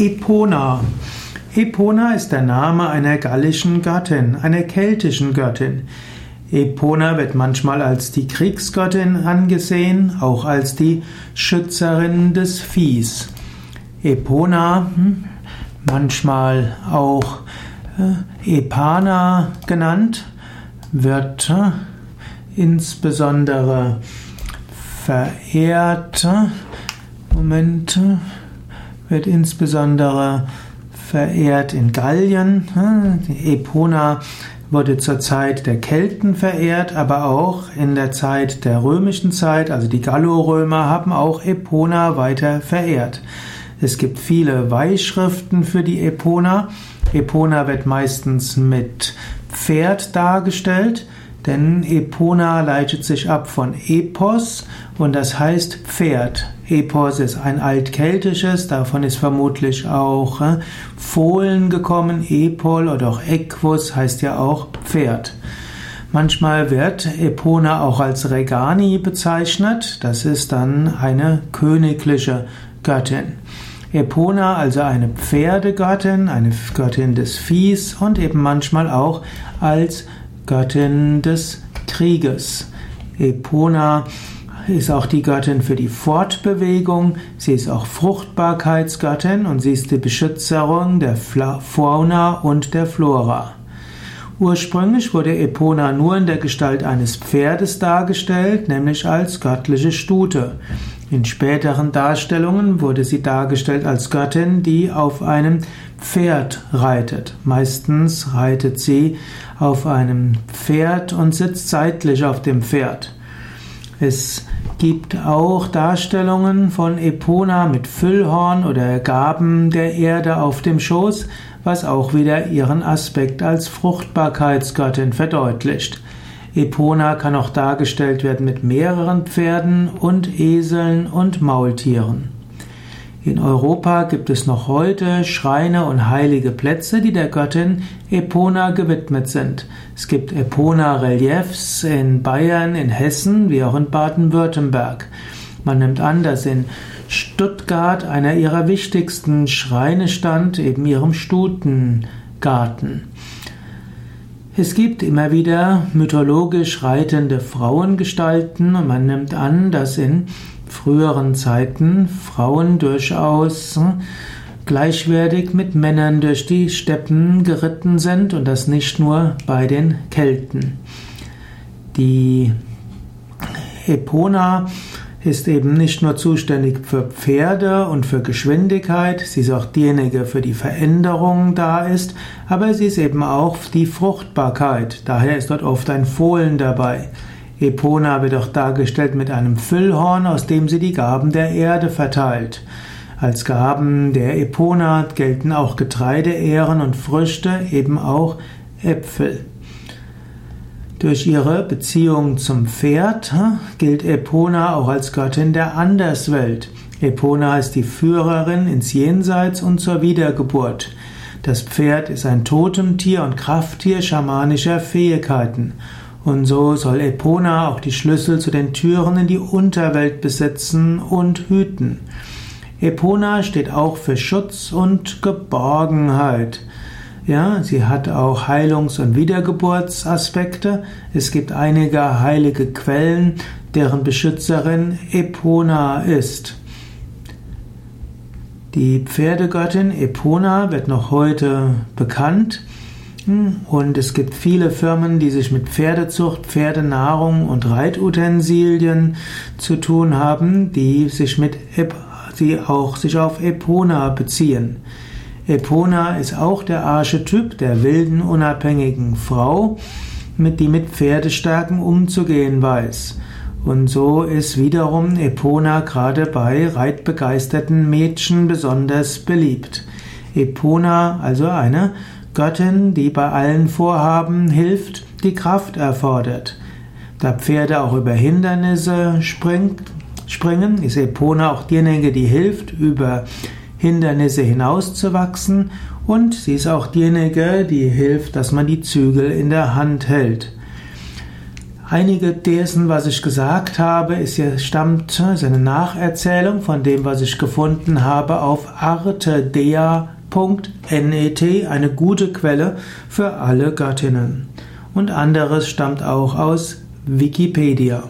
Epona. Epona ist der Name einer gallischen Göttin, einer keltischen Göttin. Epona wird manchmal als die Kriegsgöttin angesehen, auch als die Schützerin des Viehs. Epona, hm, manchmal auch äh, Epana genannt, wird äh, insbesondere verehrt. Moment wird insbesondere verehrt in Gallien. Die Epona wurde zur Zeit der Kelten verehrt, aber auch in der Zeit der römischen Zeit, also die Gallorömer haben auch Epona weiter verehrt. Es gibt viele Weihschriften für die Epona. Epona wird meistens mit Pferd dargestellt. Denn Epona leitet sich ab von Epos und das heißt Pferd. Epos ist ein altkeltisches, davon ist vermutlich auch äh, Fohlen gekommen, Epol oder auch Equus heißt ja auch Pferd. Manchmal wird Epona auch als Regani bezeichnet, das ist dann eine königliche Göttin. Epona, also eine Pferdegöttin, eine Göttin des Viehs und eben manchmal auch als Göttin des Krieges. Epona ist auch die Göttin für die Fortbewegung, sie ist auch Fruchtbarkeitsgöttin und sie ist die Beschützerin der Fauna und der Flora. Ursprünglich wurde Epona nur in der Gestalt eines Pferdes dargestellt, nämlich als göttliche Stute. In späteren Darstellungen wurde sie dargestellt als Göttin, die auf einem Pferd reitet. Meistens reitet sie auf einem Pferd und sitzt seitlich auf dem Pferd. Es gibt auch Darstellungen von Epona mit Füllhorn oder Gaben der Erde auf dem Schoß, was auch wieder ihren Aspekt als Fruchtbarkeitsgöttin verdeutlicht. Epona kann auch dargestellt werden mit mehreren Pferden und Eseln und Maultieren. In Europa gibt es noch heute Schreine und heilige Plätze, die der Göttin Epona gewidmet sind. Es gibt Epona-Reliefs in Bayern, in Hessen wie auch in Baden-Württemberg. Man nimmt an, dass in Stuttgart einer ihrer wichtigsten Schreine stand, eben ihrem Stutengarten. Es gibt immer wieder mythologisch reitende Frauengestalten und man nimmt an, dass in früheren Zeiten Frauen durchaus hm, gleichwertig mit Männern durch die Steppen geritten sind und das nicht nur bei den Kelten. Die Epona ist eben nicht nur zuständig für Pferde und für Geschwindigkeit, sie ist auch diejenige, für die Veränderung da ist, aber sie ist eben auch die Fruchtbarkeit. Daher ist dort oft ein Fohlen dabei. Epona wird auch dargestellt mit einem Füllhorn, aus dem sie die Gaben der Erde verteilt. Als Gaben der Epona gelten auch Getreideähren und Früchte, eben auch Äpfel. Durch ihre Beziehung zum Pferd gilt Epona auch als Göttin der Anderswelt. Epona ist die Führerin ins Jenseits und zur Wiedergeburt. Das Pferd ist ein Totemtier und Krafttier schamanischer Fähigkeiten. Und so soll Epona auch die Schlüssel zu den Türen in die Unterwelt besitzen und hüten. Epona steht auch für Schutz und Geborgenheit. Ja, sie hat auch Heilungs- und Wiedergeburtsaspekte. Es gibt einige heilige Quellen, deren Beschützerin Epona ist. Die Pferdegöttin Epona wird noch heute bekannt und es gibt viele Firmen, die sich mit Pferdezucht, Pferdenahrung und Reitutensilien zu tun haben, die sich mit die auch sich auf Epona beziehen. Epona ist auch der Archetyp der wilden, unabhängigen Frau, mit die mit Pferdestärken umzugehen weiß. Und so ist wiederum Epona gerade bei reitbegeisterten Mädchen besonders beliebt. Epona, also eine Göttin, die bei allen Vorhaben hilft, die Kraft erfordert. Da Pferde auch über Hindernisse springt, springen, ist Epona auch diejenige, die hilft, über Hindernisse hinauszuwachsen und sie ist auch diejenige, die hilft, dass man die Zügel in der Hand hält. Einige dessen, was ich gesagt habe, ist ja, stammt, ist eine Nacherzählung von dem, was ich gefunden habe auf artedea.net, eine gute Quelle für alle Göttinnen. Und anderes stammt auch aus Wikipedia.